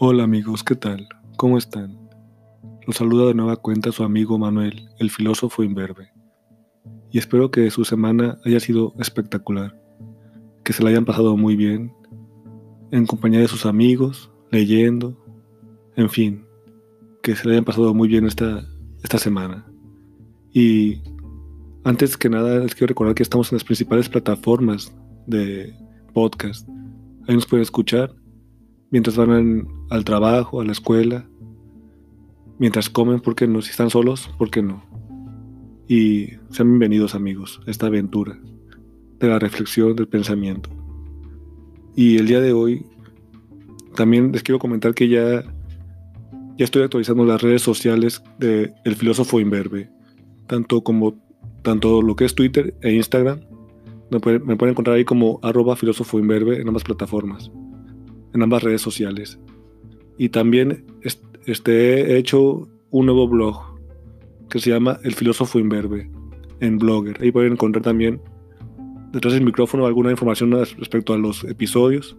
Hola amigos, ¿qué tal? ¿Cómo están? Los saluda de nueva cuenta su amigo Manuel, el filósofo imberbe. Y espero que su semana haya sido espectacular, que se la hayan pasado muy bien, en compañía de sus amigos, leyendo, en fin, que se la hayan pasado muy bien esta, esta semana. Y antes que nada les quiero recordar que estamos en las principales plataformas de podcast. Ahí nos pueden escuchar mientras van al trabajo, a la escuela, mientras comen, ¿por qué no? Si están solos, ¿por qué no? Y sean bienvenidos amigos a esta aventura de la reflexión, del pensamiento. Y el día de hoy también les quiero comentar que ya, ya estoy actualizando las redes sociales del el filósofo imberbe, tanto como tanto lo que es Twitter e Instagram. Me pueden, encontrar ahí como arroba en ambas plataformas en ambas redes sociales. Y también este, he hecho un nuevo blog que se llama El Filósofo Imberbe en Blogger. Ahí pueden encontrar también detrás del micrófono alguna información respecto a los episodios.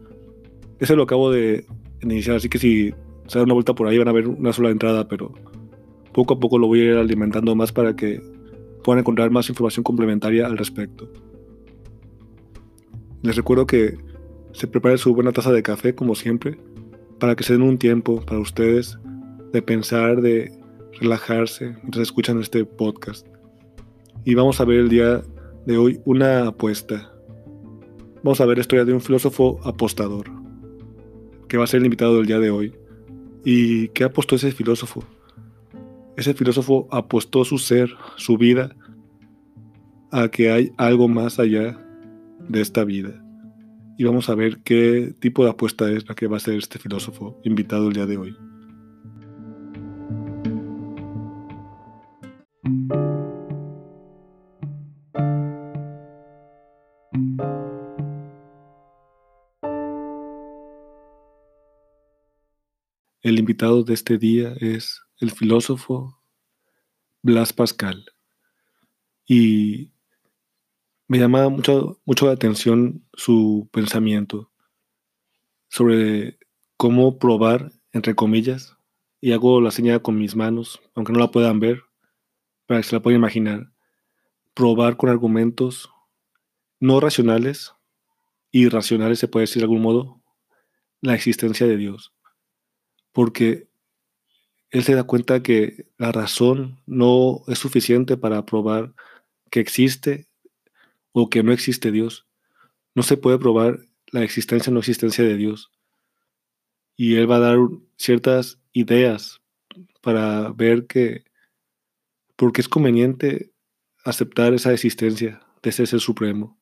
Ese lo acabo de iniciar, así que si se dan una vuelta por ahí van a ver una sola entrada, pero poco a poco lo voy a ir alimentando más para que puedan encontrar más información complementaria al respecto. Les recuerdo que se prepare su buena taza de café como siempre, para que se den un tiempo para ustedes de pensar, de relajarse mientras escuchan este podcast. Y vamos a ver el día de hoy una apuesta. Vamos a ver la historia de un filósofo apostador, que va a ser el invitado del día de hoy. ¿Y qué apostó ese filósofo? Ese filósofo apostó su ser, su vida, a que hay algo más allá de esta vida y vamos a ver qué tipo de apuesta es la que va a ser este filósofo invitado el día de hoy. El invitado de este día es el filósofo Blas Pascal. Y me llama mucho, mucho la atención su pensamiento sobre cómo probar, entre comillas, y hago la señal con mis manos, aunque no la puedan ver, para que se la puedan imaginar, probar con argumentos no racionales, irracionales se puede decir de algún modo, la existencia de Dios. Porque él se da cuenta que la razón no es suficiente para probar que existe o que no existe Dios. No se puede probar la existencia o no existencia de Dios. Y Él va a dar ciertas ideas para ver que, porque es conveniente aceptar esa existencia de ese ser supremo.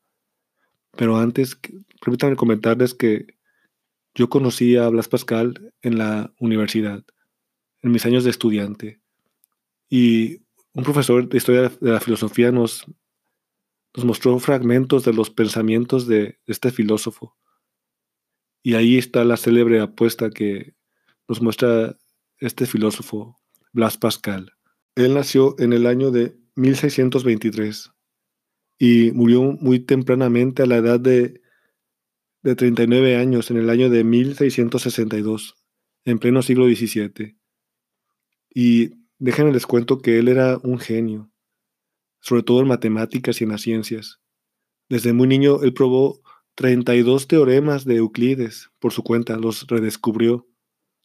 Pero antes, permítanme comentarles que yo conocí a Blas Pascal en la universidad, en mis años de estudiante. Y un profesor de historia de la filosofía nos nos mostró fragmentos de los pensamientos de este filósofo. Y ahí está la célebre apuesta que nos muestra este filósofo, Blas Pascal. Él nació en el año de 1623 y murió muy tempranamente a la edad de, de 39 años, en el año de 1662, en pleno siglo XVII. Y déjenme les cuento que él era un genio sobre todo en matemáticas y en las ciencias. Desde muy niño él probó 32 teoremas de Euclides por su cuenta, los redescubrió.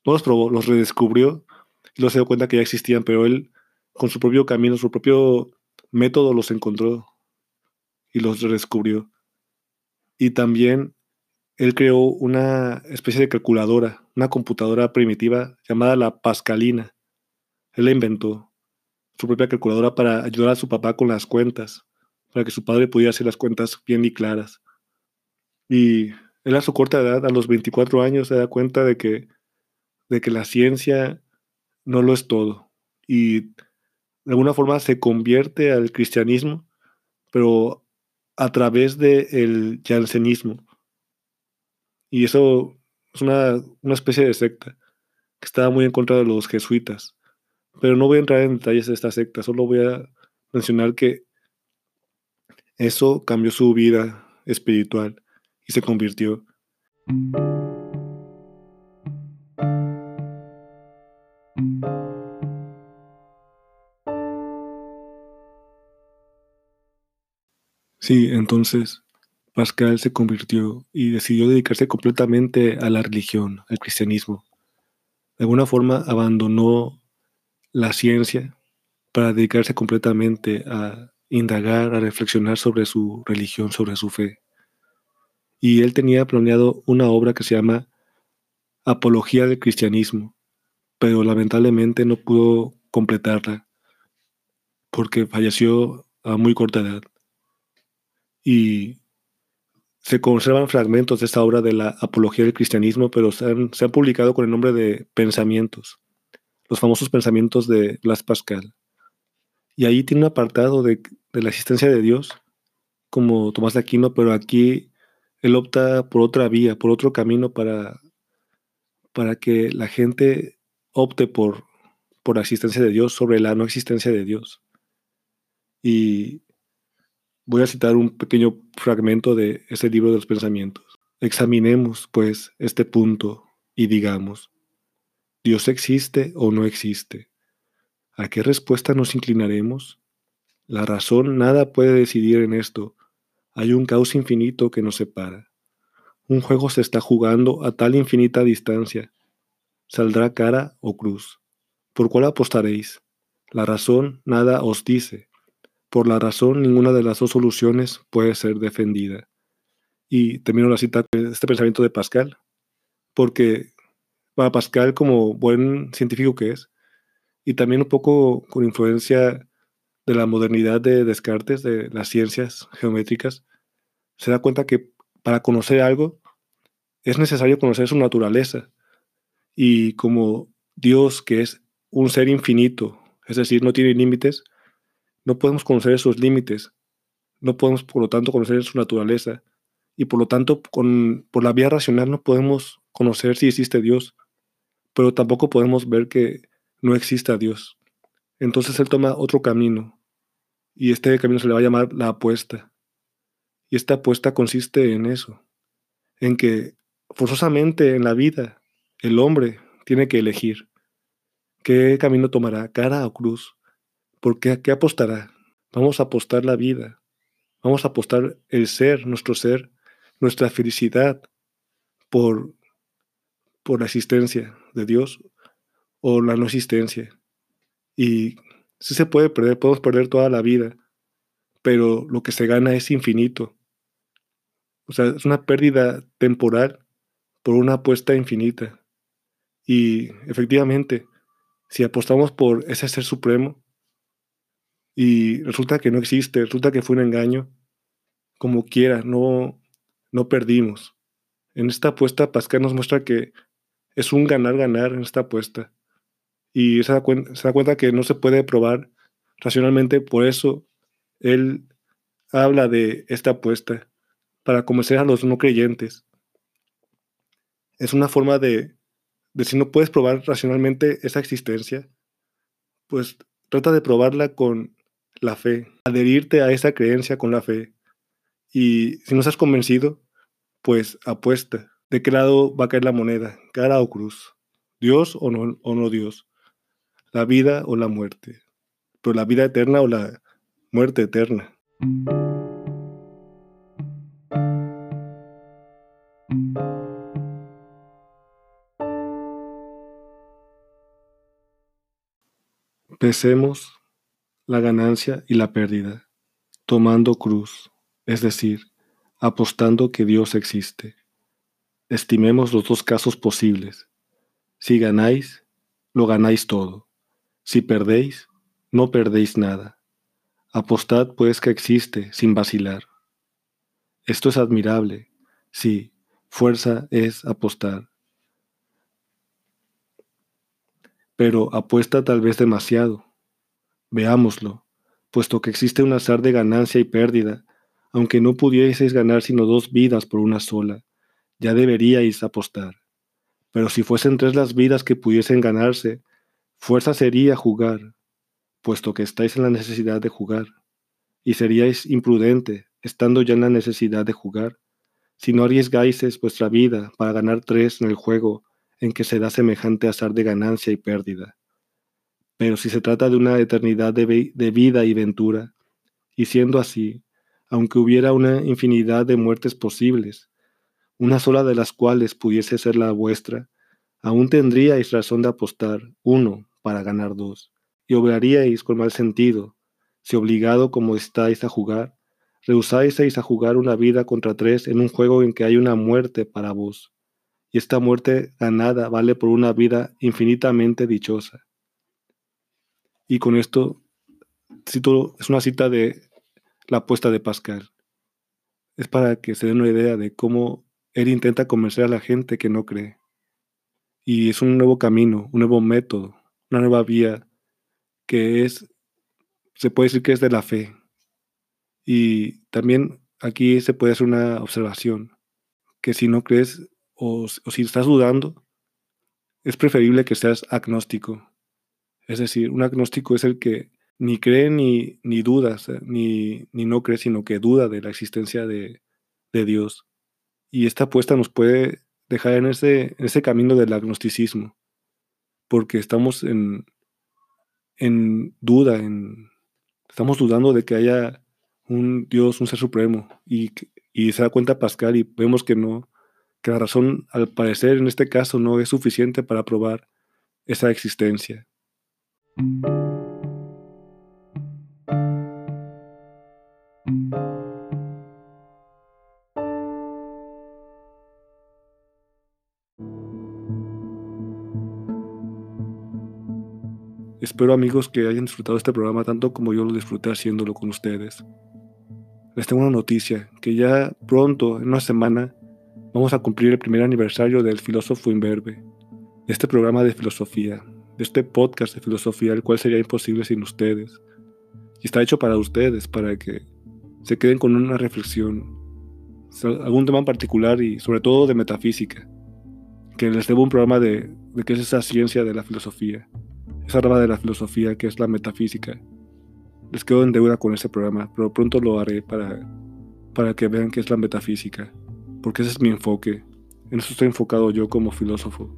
No los probó, los redescubrió y luego se dio cuenta que ya existían, pero él con su propio camino, su propio método los encontró y los redescubrió. Y también él creó una especie de calculadora, una computadora primitiva llamada la Pascalina. Él la inventó su propia calculadora para ayudar a su papá con las cuentas, para que su padre pudiera hacer las cuentas bien y claras. Y él a su corta edad, a los 24 años, se da cuenta de que, de que la ciencia no lo es todo. Y de alguna forma se convierte al cristianismo, pero a través del jansenismo. Y eso es una, una especie de secta que estaba muy en contra de los jesuitas. Pero no voy a entrar en detalles de esta secta, solo voy a mencionar que eso cambió su vida espiritual y se convirtió. Sí, entonces Pascal se convirtió y decidió dedicarse completamente a la religión, al cristianismo. De alguna forma abandonó la ciencia para dedicarse completamente a indagar, a reflexionar sobre su religión, sobre su fe. Y él tenía planeado una obra que se llama Apología del Cristianismo, pero lamentablemente no pudo completarla porque falleció a muy corta edad. Y se conservan fragmentos de esta obra de la Apología del Cristianismo, pero se han, publicado con el nombre de Pensamientos, los famosos pensamientos de Blas Pascal. Y ahí tiene un apartado de, la existencia de Dios, como Tomás de Aquino, pero aquí él opta por otra vía, por otro camino para, para que la gente opte por, por la existencia de Dios sobre la no existencia de Dios. Y voy a citar un pequeño fragmento de ese libro de los pensamientos. Examinemos, pues, este punto y digamos, ¿Dios existe o no existe? ¿A qué respuesta nos inclinaremos? La razón nada puede decidir en esto. Hay un caos infinito que nos separa. Un juego se está jugando a tal infinita distancia saldrá cara o cruz. ¿Por cuál apostaréis? La razón nada os dice. Por la razón ninguna de las dos soluciones puede ser defendida. Y termino la cita de este pensamiento de Pascal, porque para Pascal, como buen científico que es, y también un poco con influencia de la modernidad de Descartes, de las ciencias geométricas, se da cuenta que para conocer algo es necesario conocer su naturaleza y como Dios, que es un ser infinito, es decir, no tiene límites, no podemos conocer esos límites, no podemos, por lo tanto, conocer su naturaleza, y por lo tanto, con, por la vía racional no podemos conocer si existe Dios, pero tampoco podemos ver que no exista Dios. Entonces él toma otro camino, y este camino se le va a llamar la apuesta. Y esta apuesta consiste en eso, en que forzosamente en la vida el hombre tiene que elegir qué camino tomará, cara o cruz, porque a qué apostará. Vamos a apostar la vida, vamos a apostar el ser, nuestro ser, nuestra felicidad por, por la existencia de Dios o la no existencia. Y sí se puede perder, podemos perder toda la vida, pero lo que se gana es infinito. O sea, es una pérdida temporal por una apuesta infinita. Y efectivamente, si apostamos por ese ser supremo y resulta que no existe, resulta que fue un engaño, como quiera, no, no perdimos. En esta apuesta, Pascal nos muestra que es un ganar-ganar en esta apuesta. Y se da, cuenta que no se puede probar racionalmente, por eso él habla de esta apuesta, para convencer a los no creyentes. Es una forma de de si no puedes probar racionalmente esa existencia, pues trata de probarla con la fe, adherirte a esa creencia con la fe. Y si no estás convencido, pues apuesta. ¿De qué lado va a caer la moneda? ¿Cara o cruz? ¿Dios o no, o no Dios? ¿La vida o la muerte? ¿Pero la vida eterna o la muerte eterna? Pesemos la ganancia y la pérdida, tomando cruz, es decir, apostando que Dios existe. Estimemos los dos casos posibles. Si ganáis, lo ganáis todo. Si perdéis, no perdéis nada. Apostad pues que existe sin vacilar. Esto es admirable. Sí, fuerza es apostar. pero apuesta tal vez demasiado. Veámoslo, puesto que existe un azar de ganancia y pérdida, aunque no pudieseis ganar sino dos vidas por una sola, ya deberíais apostar. Pero si fuesen tres las vidas que pudiesen ganarse, fuerza sería jugar, puesto que estáis en la necesidad de jugar, y seríais imprudente, estando ya en la necesidad de jugar, si no arriesgáis vuestra vida para ganar tres en el juego en que se da semejante azar de ganancia y pérdida. Pero si se trata de una eternidad de, vida y ventura, y siendo así, aunque hubiera una infinidad de muertes posibles, una sola de las cuales pudiese ser la vuestra, aún tendríais razón de apostar uno para ganar dos, y obraríais con mal sentido, si obligado como estáis a jugar, rehusáis a jugar una vida contra tres en un juego en que hay una muerte para vos, y esta muerte ganada vale por una vida infinitamente dichosa. Y con esto es una cita de la apuesta de Pascal. Es para que se den una idea de cómo él intenta convencer a la gente que no cree. Y es un nuevo camino, un nuevo método, una nueva vía que es, se puede decir que es de la fe. Y también aquí se puede hacer una observación, que si no crees o, si estás dudando, es preferible que seas agnóstico. Es decir, un agnóstico es el que ni cree ni, ni duda, ni, ni, no cree, sino que duda de la existencia de, de Dios. Y esta apuesta nos puede dejar en ese, ese camino del agnosticismo, porque estamos en, en duda, en, estamos dudando de que haya un Dios, un ser supremo, y, y se da cuenta Pascal y vemos que no, que la razón al parecer en este caso no es suficiente para probar esa existencia. Espero amigos que hayan disfrutado este programa tanto como yo lo disfruté haciéndolo con ustedes. Les tengo una noticia, que ya pronto, en una semana, vamos a cumplir el primer aniversario del filósofo imberbe, de este programa de filosofía, de este podcast de filosofía, el cual sería imposible sin ustedes. Y está hecho para ustedes, para que se queden con una reflexión, algún tema en particular y sobre todo de metafísica, que les debo un programa de, de qué es esa ciencia de la filosofía esa rama de la filosofía que es la metafísica. Les quedo en deuda con ese programa, pero pronto lo haré para, para que vean qué es la metafísica, porque ese es mi enfoque. En eso estoy enfocado yo como filósofo,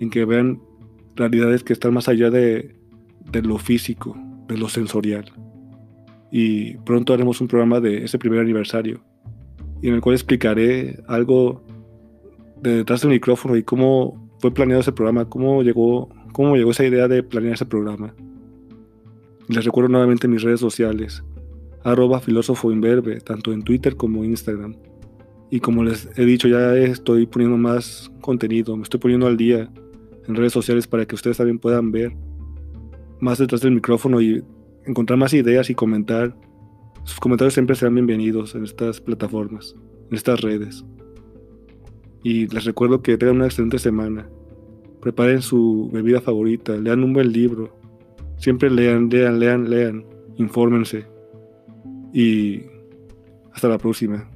en que vean realidades que están más allá de, de lo físico, de lo sensorial. Y pronto haremos un programa de ese primer aniversario, y en el cual explicaré algo de detrás del micrófono y cómo fue planeado ese programa, cómo llegó cómo llegó esa idea de planear ese programa. Les recuerdo nuevamente mis redes sociales, arroba filósofo tanto en Twitter como Instagram. Y como les he dicho, ya estoy poniendo más contenido, me estoy poniendo al día en redes sociales para que ustedes también puedan ver más detrás del micrófono y encontrar más ideas y comentar. Sus comentarios siempre serán bienvenidos en estas plataformas, en estas redes. Y les recuerdo que tengan una excelente semana preparen su bebida favorita, lean un buen libro, siempre lean, lean, lean, lean, infórmense y hasta la próxima.